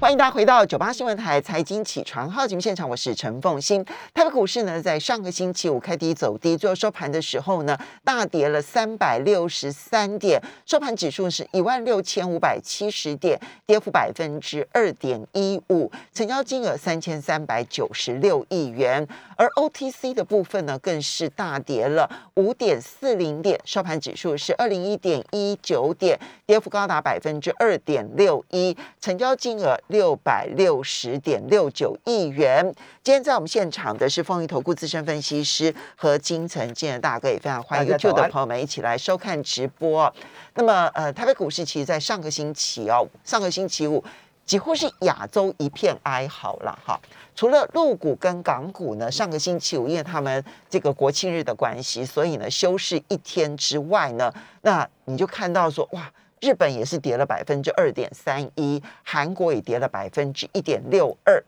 欢迎大家回到九八新闻台财经起床号节目现场，我是陈凤欣。台北股市呢，在上个星期五开低走低，最后收盘的时候呢，大跌了三百六十三点，收盘指数是一万六千五百七十点，跌幅百分之二点一五，成交金额三千三百九十六亿元。而 OTC 的部分呢，更是大跌了五点四零点，收盘指数是二零一点一九点，跌幅高达百分之二点六一，成交金额。六百六十点六九亿元。今天在我们现场的是丰益投顾资深分析师和金城建的大哥，也非常欢迎 YouTube 的朋友们一起来收看直播。那么，呃，台北股市其实，在上个星期哦，上个星期五几乎是亚洲一片哀嚎了哈。除了陆股跟港股呢，上个星期五因为他们这个国庆日的关系，所以呢休市一天之外呢，那你就看到说哇。日本也是跌了百分之二点三一，韩国也跌了百分之一点六二，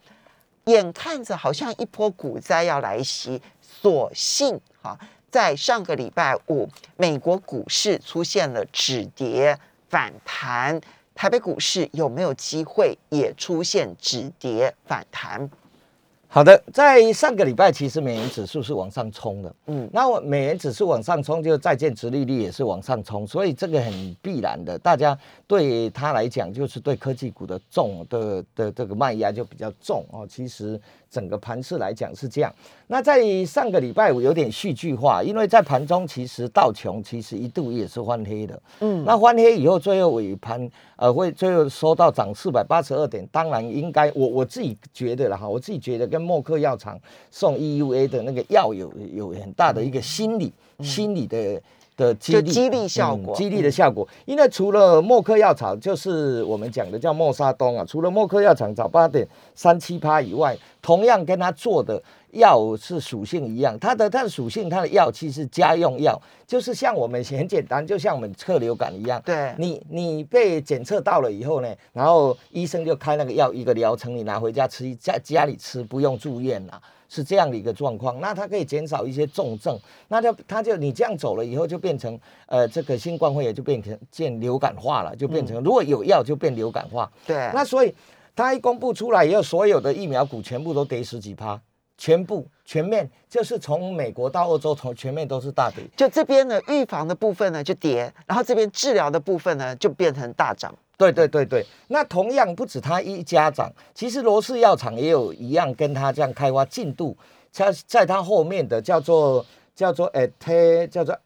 眼看着好像一波股灾要来袭，所幸哈，在上个礼拜五，美国股市出现了止跌反弹，台北股市有没有机会也出现止跌反弹？好的，在上个礼拜，其实美元指数是往上冲的，嗯，那我美元指数往上冲，就债券值利率也是往上冲，所以这个很必然的，大家对它来讲，就是对科技股的重的的这个卖压就比较重哦。其实整个盘势来讲是这样。那在上个礼拜五有点戏剧化，因为在盘中其实道琼其实一度也是翻黑的，嗯，那翻黑以后，最后尾盘呃会最后收到涨四百八十二点，当然应该我我自己觉得了哈，我自己觉得跟默克药厂送 EUA 的那个药有有很大的一个心理心理的的激励激励效果，激励的效果。因为除了默克药厂，就是我们讲的叫默沙东啊，除了默克药厂早八点三七趴以外，同样跟他做的。药是属性一样，它的它的属性，它的药其实家用药，就是像我们很简单，就像我们测流感一样。对，你你被检测到了以后呢，然后医生就开那个药一个疗程，你拿回家吃，在家里吃，不用住院了，是这样的一个状况。那它可以减少一些重症，那就它就你这样走了以后，就变成呃这个新冠肺炎就变成见流感化了，就变成如果有药就变流感化。对，那所以它一公布出来以后，所有的疫苗股全部都跌十几趴。全部全面就是从美国到欧洲，从全面都是大跌。就这边呢，预防的部分呢就跌，然后这边治疗的部分呢就变成大涨。对对对对，那同样不止他一家涨，其实罗氏药厂也有一样跟他这样开发进度。在在他后面的叫做叫做 at 叫做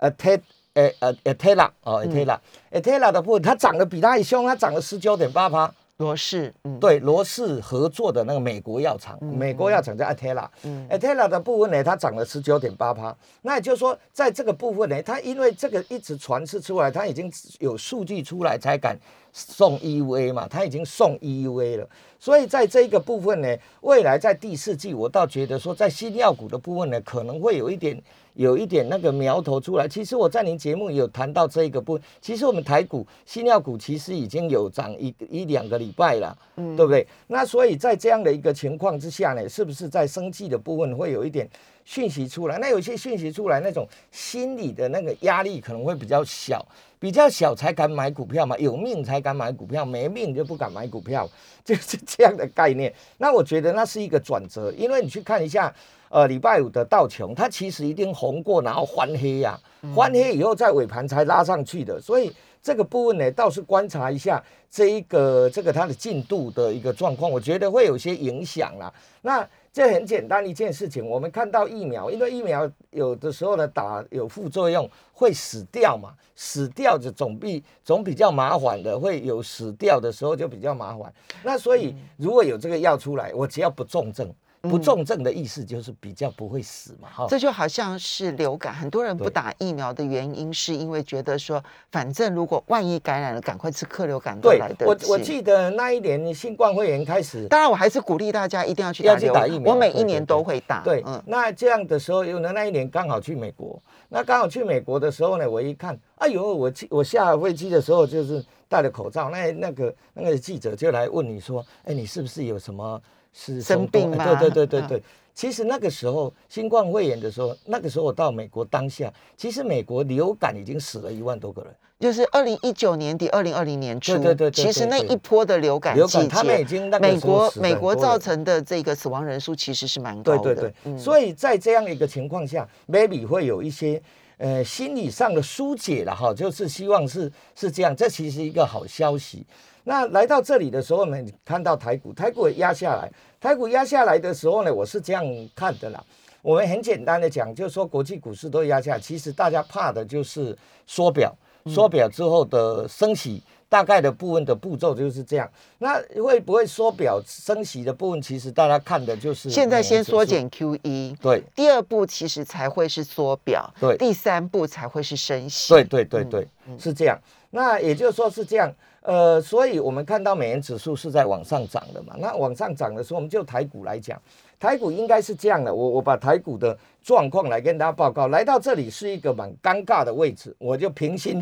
at 呃呃 atela 哦 atela atela 的部分，它涨得比它还凶，它涨了十九点八趴。罗氏，嗯，对，罗氏合作的那个美国药厂，美国药厂叫 Atela，嗯，Atela 的部分呢，它涨了十九点八趴，那也就是说，在这个部分呢，它因为这个一直传释出来，它已经有数据出来才敢送 EUA 嘛，它已经送 EUA 了，所以在这一个部分呢，未来在第四季，我倒觉得说，在新药股的部分呢，可能会有一点。有一点那个苗头出来，其实我在您节目有谈到这一个部分。其实我们台股、新药股其实已经有涨一一两个礼拜了，嗯，对不对？那所以在这样的一个情况之下呢，是不是在生计的部分会有一点讯息出来？那有些讯息出来，那种心理的那个压力可能会比较小，比较小才敢买股票嘛，有命才敢买股票，没命就不敢买股票，就是这样的概念。那我觉得那是一个转折，因为你去看一下。呃，礼拜五的道琼，它其实一定红过，然后翻黑呀，翻黑以后在尾盘才拉上去的，所以这个部分呢，倒是观察一下这一个这个它的进度的一个状况，我觉得会有些影响啦。那这很简单一件事情，我们看到疫苗，因为疫苗有的时候呢打有副作用，会死掉嘛，死掉就总比总比较麻烦的，会有死掉的时候就比较麻烦。那所以如果有这个药出来，我只要不重症。不重症的意思就是比较不会死嘛，哈，这就好像是流感，很多人不打疫苗的原因是因为觉得说，反正如果万一感染了，赶快吃克流感都来得及。我我记得那一年新冠肺炎开始，当然我还是鼓励大家一定要去要去打疫苗，我每一年都会打。对，嗯，那这样的时候，有的那一年刚好去美国，那刚好去美国的时候呢，我一看，哎呦，我去我下飞机的时候就是。戴了口罩，那那个那个记者就来问你说，哎，你是不是有什么是生病吗？对对对对对。其实那个时候新冠肺炎的时候，那个时候我到美国当下，其实美国流感已经死了一万多个人。就是二零一九年底、二零二零年初，对对对，其实那一波的流感季节，美国美国造成的这个死亡人数其实是蛮高的。对对对，所以在这样一个情况下，maybe 会有一些呃心理上的疏解了哈，就是希望是是这样，这其实一个好消息。那来到这里的时候呢，你看到台股，台股压下来，台股压下来的时候呢，我是这样看的啦。我们很简单的讲，就是说国际股市都压下，其实大家怕的就是缩表，缩表之后的升息，大概的部分的步骤就是这样。那会不会缩表升息的部分，其实大家看的就是现在先缩减 Q E，对，第二步其实才会是缩表，对，第三步才会是升息，对对对对，是这样。那也就是说是这样。呃，所以我们看到美元指数是在往上涨的嘛？那往上涨的时候，我们就台股来讲，台股应该是这样的。我我把台股的状况来跟大家报告。来到这里是一个蛮尴尬的位置，我就平心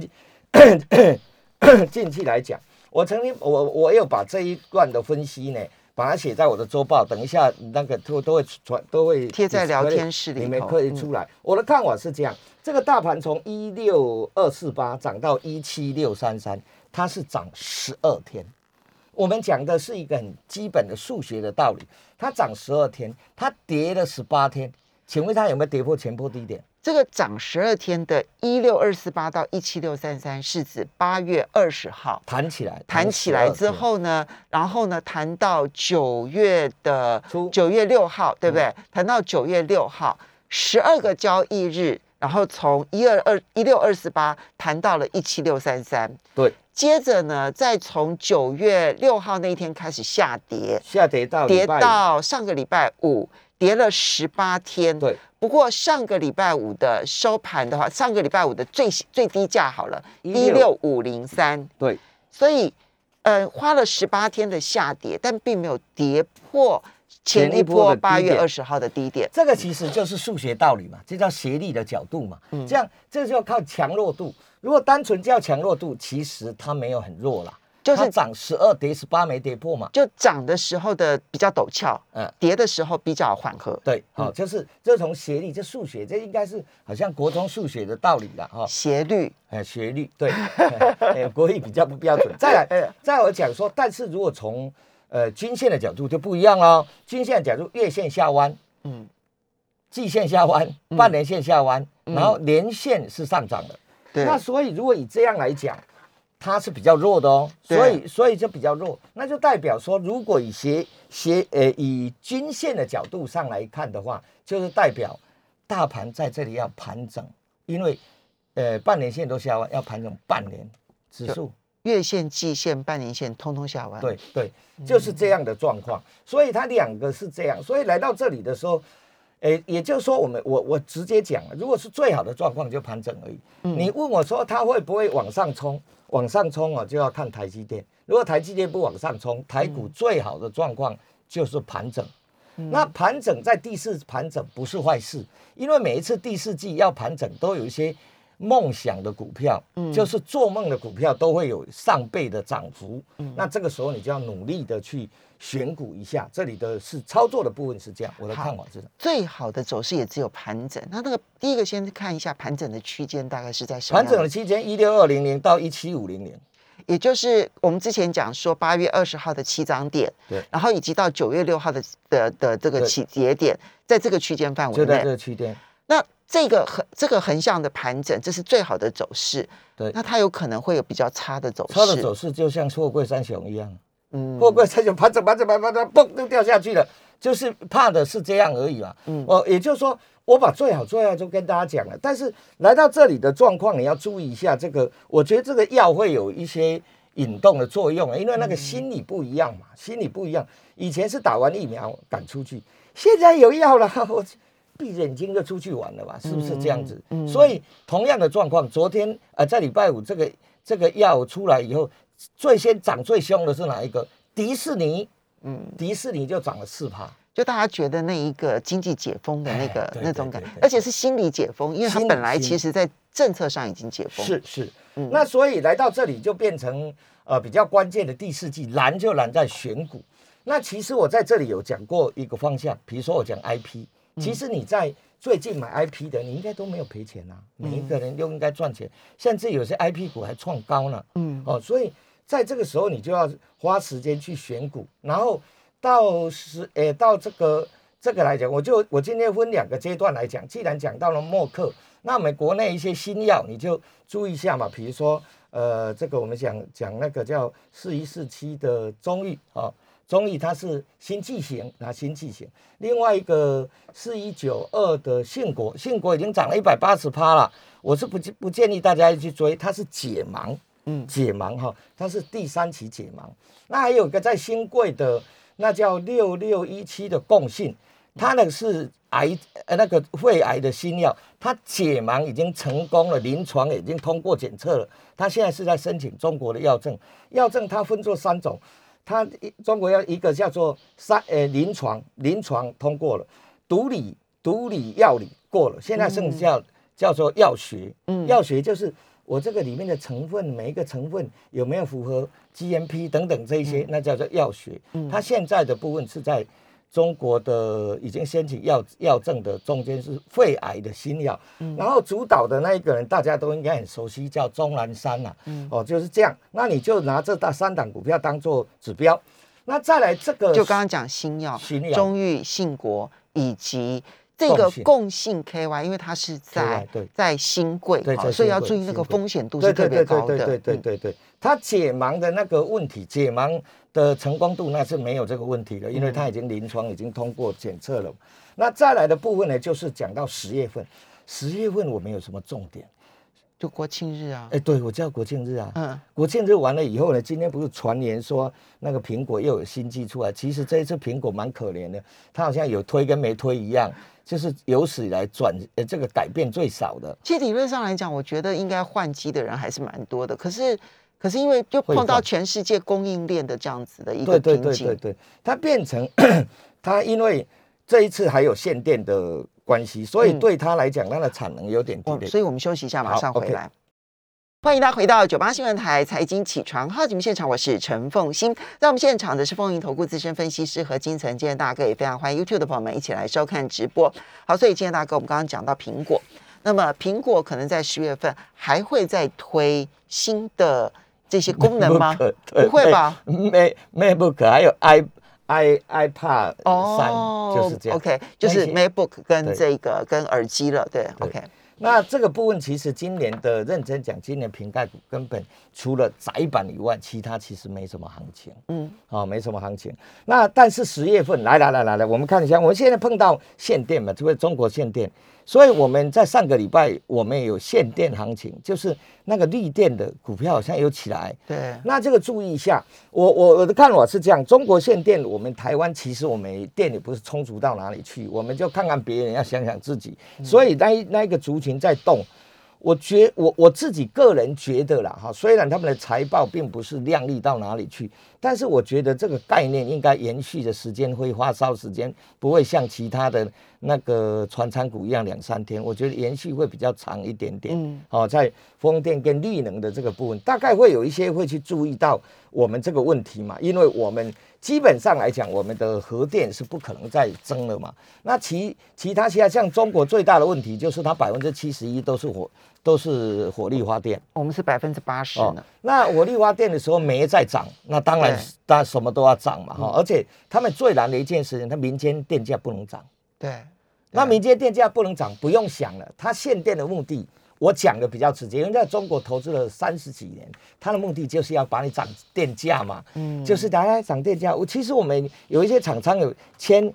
静气 来讲。我曾经我我有把这一段的分析呢，把它写在我的周报。等一下那个都都会传都会贴在聊天室里面可以出来。我的看法是这样：这个大盘从一六二四八涨到一七六三三。它是涨十二天，我们讲的是一个很基本的数学的道理。它涨十二天，它跌了十八天，请问它有没有跌破前波低点？这个涨十二天的一六二四八到一七六三三是指八月二十号。弹起来，弹起来之后呢，然后呢弹到九月的九月六号，对不对？弹到九月六号，十二个交易日，然后从一二二一六二四八弹到了一七六三三，对。接着呢，再从九月六号那一天开始下跌，下跌到跌到上个礼拜五，跌了十八天。对，不过上个礼拜五的收盘的话，上个礼拜五的最最低价好了，一六五零三。对，所以呃，花了十八天的下跌，但并没有跌破前一波八月二十号的低点。这个其实就是数学道理嘛，这叫斜率的角度嘛。嗯，这样这就要靠强弱度。如果单纯叫强弱度，其实它没有很弱啦，就是涨十二跌十八没跌破嘛，就涨的时候的比较陡峭，嗯，跌的时候比较缓和，对，好，就是这从斜率，这数学，这应该是好像国中数学的道理了哈，斜率，哎，斜率，对，哎国语比较不标准。再来，再我讲说，但是如果从呃均线的角度就不一样哦，均线角度月线下弯，嗯，季线下弯，半年线下弯，然后年线是上涨的。对。那所以，如果以这样来讲，它是比较弱的哦，所以所以就比较弱，那就代表说，如果以斜斜呃以均线的角度上来看的话，就是代表大盘在这里要盘整，因为呃半年线都下弯，要盘整半年指数，月线、季线、半年线通通下完，对对，就是这样的状况，所以它两个是这样，所以来到这里的时候。诶，也就是说，我们我我直接讲，如果是最好的状况，就盘整而已。你问我说它会不会往上冲？往上冲啊，就要看台积电。如果台积电不往上冲，台股最好的状况就是盘整。那盘整在第四盘整不是坏事，因为每一次第四季要盘整，都有一些梦想的股票，就是做梦的股票都会有上倍的涨幅。那这个时候你就要努力的去。选股一下，这里的是操作的部分是这样，我的看法是最好的走势也只有盘整。那那个第一个先看一下盘整的区间大概是在什么？盘整的区间一六二零零到一七五零零，也就是我们之前讲说八月二十号的起涨点，对，然后以及到九月六号的的的这个起节点，在这个区间范围内，就在这个区间。那这个横这个横向的盘整，这是最好的走势。对，那它有可能会有比较差的走势，差的走势就像错柜三雄一样。嗯，货柜才就盘整盘整盘整盘嘣都掉下去了，就是怕的是这样而已嘛。嗯，哦，也就是说，我把最好最好就跟大家讲了，但是来到这里的状况，你要注意一下这个。我觉得这个药会有一些引动的作用，因为那个心理不一样嘛，心理不一样。以前是打完疫苗赶出去，现在有药了，我闭眼睛就出去玩了吧？是不是这样子？嗯，所以同样的状况，昨天呃在礼拜五这个这个药出来以后。最先涨最凶的是哪一个？迪士尼，嗯，迪士尼就涨了四趴。就大家觉得那一个经济解封的那个哎那种感而且是心理解封，因为它本来其实在政策上已经解封。是是，嗯那所以来到这里就变成呃比较关键的第四季，难就难在选股。那其实我在这里有讲过一个方向，比如说我讲 IP，其嗯实你在最近买 IP 的，你应该都没有赔钱啊，每一嗯个人都应该赚钱，甚至有些 IP 股还创高呢。嗯，哦，所以在这个时候你就要花时间去选股，然后到是诶到这个这个来讲，我就我今天分两个阶段来讲。既然讲到了默克，那我们国内一些新药你就注意一下嘛，比如说呃这个我们讲讲那个叫四一四七的中裕啊。中裕它是新剂型啊，新剂型。另外一个四一九二的信国，信国已经涨了一百八十趴了。我是不不建议大家去追，它是解盲，嗯解盲哈，它是第三期解盲。那还有一个在新贵的，那叫六六一七的共性，它那个是癌呃那个肺癌的新药，它解盲已经成功了，临床已经通过检测了，它现在是在申请中国的药证，药证它分作三种。它一中国要一个叫做三呃临床临床通过了，毒理毒理药理过了，现在剩下叫做药学，嗯药学就是我这个里面的成分每一个成分有没有符合 GMP 等等这一些，那叫做药学。它现在的部分是在中国的已经掀起药药证的中间是肺癌的新药，然后主导的那一个人大家都应该很熟悉，叫钟南山呐、哦，就是这样。那你就拿这大三档股票当做指标，那再来这个就刚刚讲新药、新药中裕、信国以及这个共性 KY，因为它是在对。在新贵，所以要注意那个风险度是特别高的。对对对对，它解盲的那个问题，解盲的成功度那是没有这个问题的，因为它已经临床已经通过检测了。那再来的部分呢，就是讲到十月份，十月份我们有什么重点？就国庆日啊，哎，对我叫国庆日啊，嗯，国庆日完了以后呢，今天不是传言说那个苹果又有新机出来？其实这一次苹果蛮可怜的，它好像有推跟没推一样，就是有史以来转呃这个改变最少的。其实理论上来讲，我觉得应该换机的人还是蛮多的。可是，可是因为就碰到全世界供应链的这样子的一个对对瓶颈，对对对，它变成 它因为这一次还有限电的关系，所以嗯对它来讲，它的产能有点低所以我们休息一下，马上回来。欢迎大家回到九八新闻台财经起床号节目现场，我是陈凤欣。在我们现场的是风云投顾资深分析师和金城，今天大哥也非常欢迎 YouTube 的朋友们一起来收看直播。好，所以今天大哥我们刚刚讲到苹果，那么苹果可能在十月份还会再推新的这些功能吗 不会吧？？Mac MacBook 还有 i i iPad 三、就是这样。哦 OK，就是 MacBook 跟对这个跟耳机了，对对，OK，那这个部分其实今年的认真讲，今年瓶盖股根本除了窄板以外，其他其实没什么行情。嗯，哦，没什么行情。那但是十月份来来来来来，我们看一下，我们现在碰到限电嘛，这个中国限电，所以我们在上个礼拜我们有限电行情，就是那个绿电的股票好像有起来。对，那这个注意一下，我我我的看法是这样：中国限电，我们台湾其实我们电也不是充足到哪里去，我们就看看别人，要想想自己。所以那一那一个族群在动，我觉我我自己个人觉得啦哈，虽然他们的财报并不是亮丽到哪里去，但是我觉得这个概念应该延续的时间会发烧时间不会像其他的那个传产股一样两三天，我觉得延续会比较长一点点。嗯哦，在风电跟绿能的这个部分，大概会有一些会去注意到我们这个问题嘛，因为我们基本上来讲，我们的核电是不可能再增了嘛。那其其他其他像中国最大的问题就是它百分之七十一都是火都是火力发电我们是百分之八十哦，。那火力发电的时候煤在涨，那当然对当然什么都要涨嘛哈、而且他们最难的一件事情，它民间电价不能涨。对，那民间电价不能涨，不用想了。它限电的目的，我讲的比较直接，因为在中国投资了三十几年，它的目的就是要把你涨电价嘛，嗯就是大家涨电价。我其实我们有一些厂商有签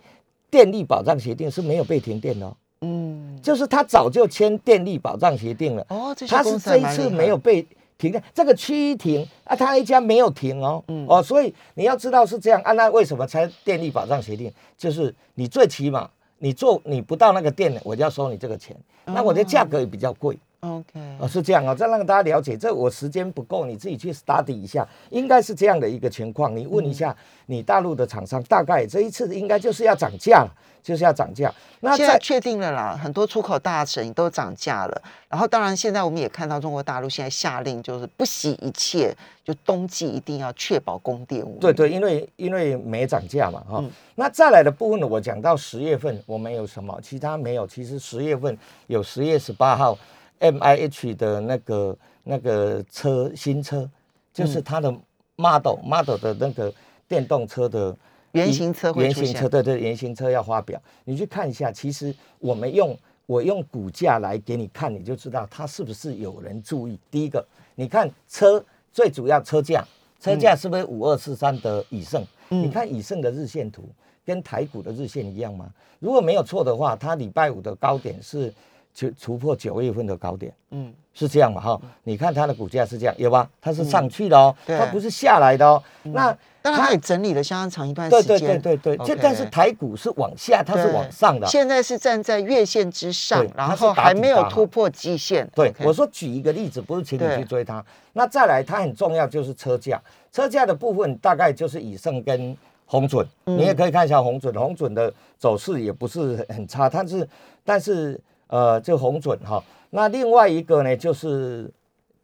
电力保障协定是没有被停电的、哦，嗯，就是他早就签电力保障协定了，哦，这他是这一次没有被停的，这个区域停啊，他一家没有停哦，嗯。哦，所以你要知道是这样啊，那为什么才电力保障协定？就是你最起码你做你不到那个电，我就要收你这个钱，那我的价格也比较贵。OK，哦，是这样哦，再让大家了解。这我时间不够，你自己去 study 一下，应该是这样的一个情况。你问一下你大陆的厂商，大概这一次应该就是要涨价了，就是要涨价。那现在确定了啦，很多出口大省都涨价了。然后当然现在我们也看到中国大陆现在下令，就是不惜一切，就冬季一定要确保供电。对对，因为因为没涨价嘛，哈。那再来的部分呢，我讲到十月份我们有什么，其他没有。其实十月份有十月十八号。M I H 的那个那个车新车，就是它的 model model 的那个电动车的原型车，原型车对对，原型车要发表，你去看一下。其实我们用我用股价来给你看，你就知道它是不是有人注意。第一个，你看车最主要车价，车价是不是五二四三的以盛？你看以盛的日线图跟台股的日线一样吗？如果没有错的话，它礼拜五的高点是。就突破九月份的高点，嗯，是这样嘛？哈，你看它的股价是这样，有吧？它是上去的哦，它不是下来的哦。那当然它也整理了相当长一段时间，对对对对对。就但是台股是往下，它是往上的。现在是站在月线之上，然后还没有突破季线。对，我说举一个例子，不是请你去追它。那再来，它很重要就是车价，车价的部分大概就是以盛跟红准，你也可以看一下红准，红准的走势也不是很差，但是但是。呃，这红准哈，那另外一个呢，就是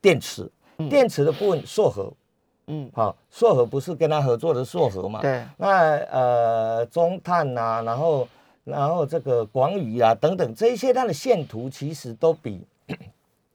电池，电池的部分硕和，嗯，好，硕和不是跟他合作的硕和嘛？对。那呃，中碳呐，然后然后这个广宇啊等等这一些，它的线图其实都比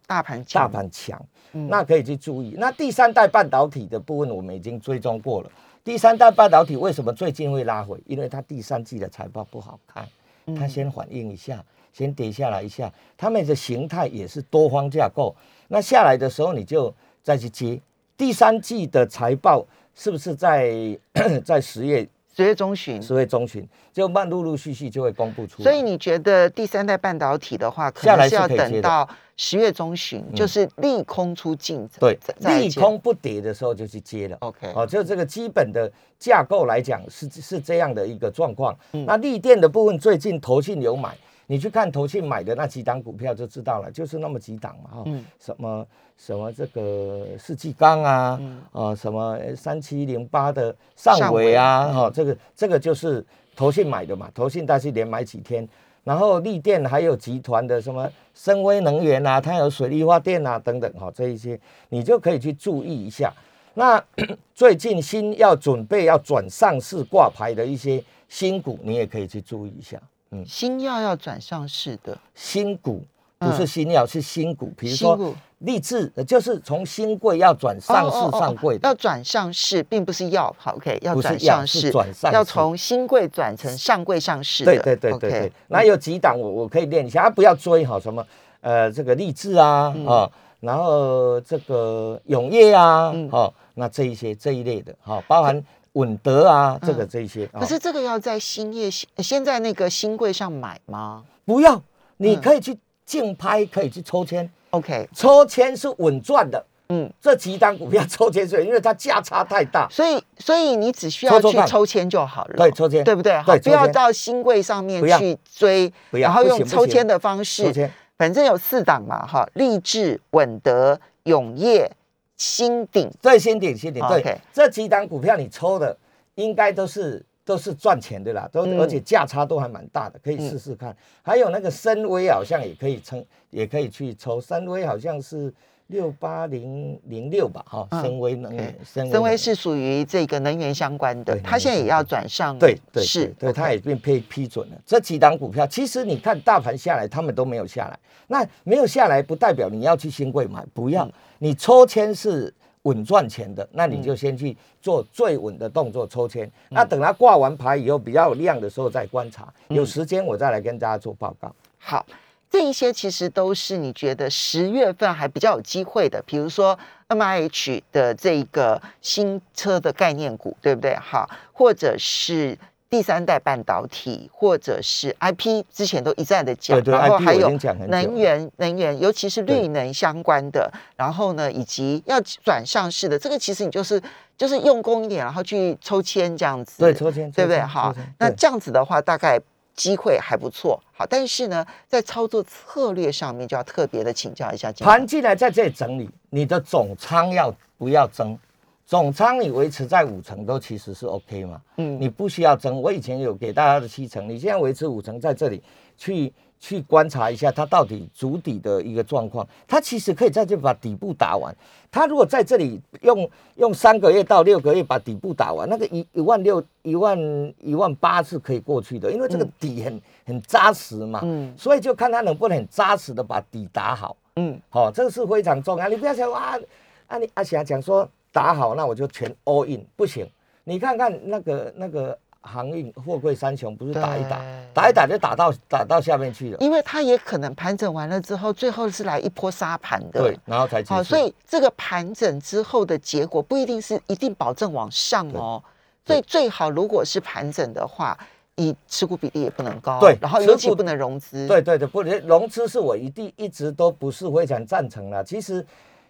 大盘大盘强，那可以去注意。那第三代半导体的部分，我们已经追踪过了。第三代半导体为什么最近会拉回？因为它第三季的财报不好看，它先反映一下。先跌下来一下，他们的形态也是多方架构。那下来的时候，你就再去接第三季的财报，是不是在 在十月十月中旬？十月中旬就慢陆陆续续就会公布出。所以你觉得第三代半导体的话，可能是要等到十月中旬，就是利空出尽，对，利空不跌的时候就去接了。OK，哦，就这个基本的架构来讲是是这样的一个状况。那利电的部分最近投信有买。你去看投信买的那几档股票就知道了，就是那么几档嘛，哈，什么什么这个世纪钢啊，啊，什么三七零八的上尾啊，哈，这个这个就是投信买的嘛，投信大概连买几天，然后利电还有集团的什么深威能源啊，它有水利发电啊等等，哈，这一些你就可以去注意一下。那 最近新要准备要转上市挂牌的一些新股，你也可以去注意一下。嗯，新药要转上市的新股不是新药，是新股。比如说立志，就是从新贵要转上市上柜，要转上市，并不是药。好，OK，要转上市，转上要从新贵转成上柜上市。对对对对对。那有几档我我可以练一下，啊不要追哈，什么呃这个立志啊啊，然后这个永业啊，好，那这一些这一类的，好，包含。稳德啊，这个这些，可是这个要在新业先在那个新柜上买吗？不要，你可以去竞拍，可以去抽签。OK，抽签是稳赚的。嗯，这几档股票抽签是因为它价差太大，所以所以你只需要去抽签就好了。对，抽签，对不对？好，不要到新柜上面去追，然后用抽签的方式。反正有四档嘛，哈，立志、稳德、永业。新顶对，新顶新顶对，这几档股票你抽的应该都是都是赚钱的啦，都而且价差都还蛮大的，可以试试看。还有那个深威好像也可以称，也可以去抽。深威好像是六八零零六吧，哈，深威能源，深威是属于这个能源相关的，它现在也要转上对对是，对，它也被批批准了。这几档股票其实你看大盘下来，他们都没有下来，那没有下来不代表你要去新贵买，不要。你抽签是稳赚钱的，那你就先去做最稳的动作抽签。那等它挂完牌以后比较有量的时候再观察，有时间我再来跟大家做报告。好，这一些其实都是你觉得十月份还比较有机会的，比如说 M I H 的这个新车的概念股，对不对？哈，或者是。第三代半导体或者是 IP，之前都一再的讲，然后还有能源、能源，尤其是绿能相关的，然后呢，以及要转上市的，这个其实你就是就是用功一点，然后去抽签这样子，对，抽签，对不对？好，那这样子的话，大概机会还不错，好，但是呢，在操作策略上面就要特别的请教一下。盘进来在这里整理，你的总仓要不要增？总仓你维持在五成都其实是 OK 嘛，嗯，你不需要增。我以前有给大家的七成，你现在维持五成在这里去去观察一下它到底足底的一个状况。它其实可以在这把底部打完。它如果在这里用用三个月到六个月把底部打完，那个一一万六一万一万八是可以过去的，因为这个底很很扎实嘛，嗯，所以就看它能不能很扎实的把底打好，嗯，好，这个是非常重要。你不要想哇，啊你阿霞讲说。打好，那我就全 all in，不行。你看看那个那个航运货柜三雄，不是打一打，打一打就打到打到下面去了。因为它也可能盘整完了之后，最后是来一波杀盘的。对，然后才好。所以这个盘整之后的结果不一定是一定保证往上哦。所以最好如果是盘整的话，你持股比例也不能高。对，然后尤其不能融资。对对对，不能融资是我一定一直都不是非常赞成的。其实。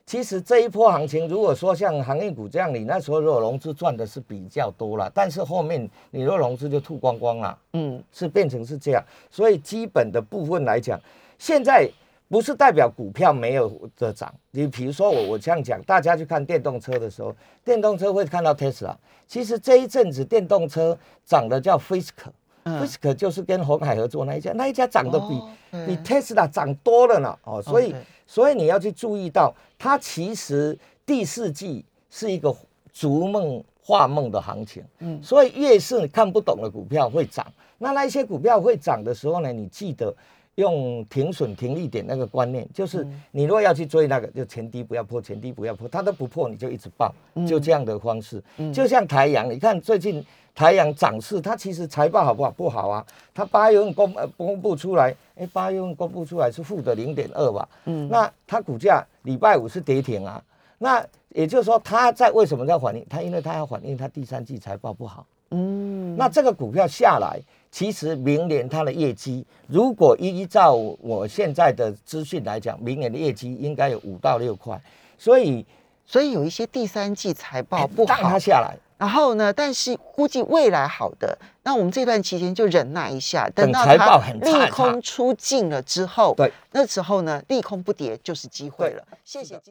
其实这一波行情，如果说像行业股这样，你那时候如果融资赚的是比较多了，但是后面你若融资就吐光光了，嗯，是变成是这样。所以基本的部分来讲，现在不是代表股票没有的涨。你比如说我我这样讲，大家去看电动车的时候，电动车会看到 Tesla。其实这一阵子电动车涨的叫 Fisker，Fisker 就是跟红海合作那一家，那一家涨得比比 Tesla 涨多了呢。哦，所以。所以你要去注意到，它其实第四季是一个逐梦画梦的行情，嗯，所以越是看不懂的股票会涨，那那一些股票会涨的时候呢，你记得用停损停利点那个观念，就是你如果要去追那个，就前低不要破，前低不要破，它都不破你就一直爆，就这样的方式，就像台阳，你看最近。太阳涨势，它其实财报好不好？不好啊。它八月份公呃公布出来，哎，八月份公布出来是负的零点二吧。嗯。那它股价礼拜五是跌停啊。那也就是说，它在为什么在反应？它因为它要反映它第三季财报不好。嗯。那这个股票下来，其实明年它的业绩，如果依照我现在的资讯来讲，明年的业绩应该有五到六块。所以，所以有一些第三季财报不好，它下来。然后呢？但是估计未来好的，那我们这段期间就忍耐一下，等到它利空出尽了之后，对，那时候呢，利空不跌就是机会了。谢谢。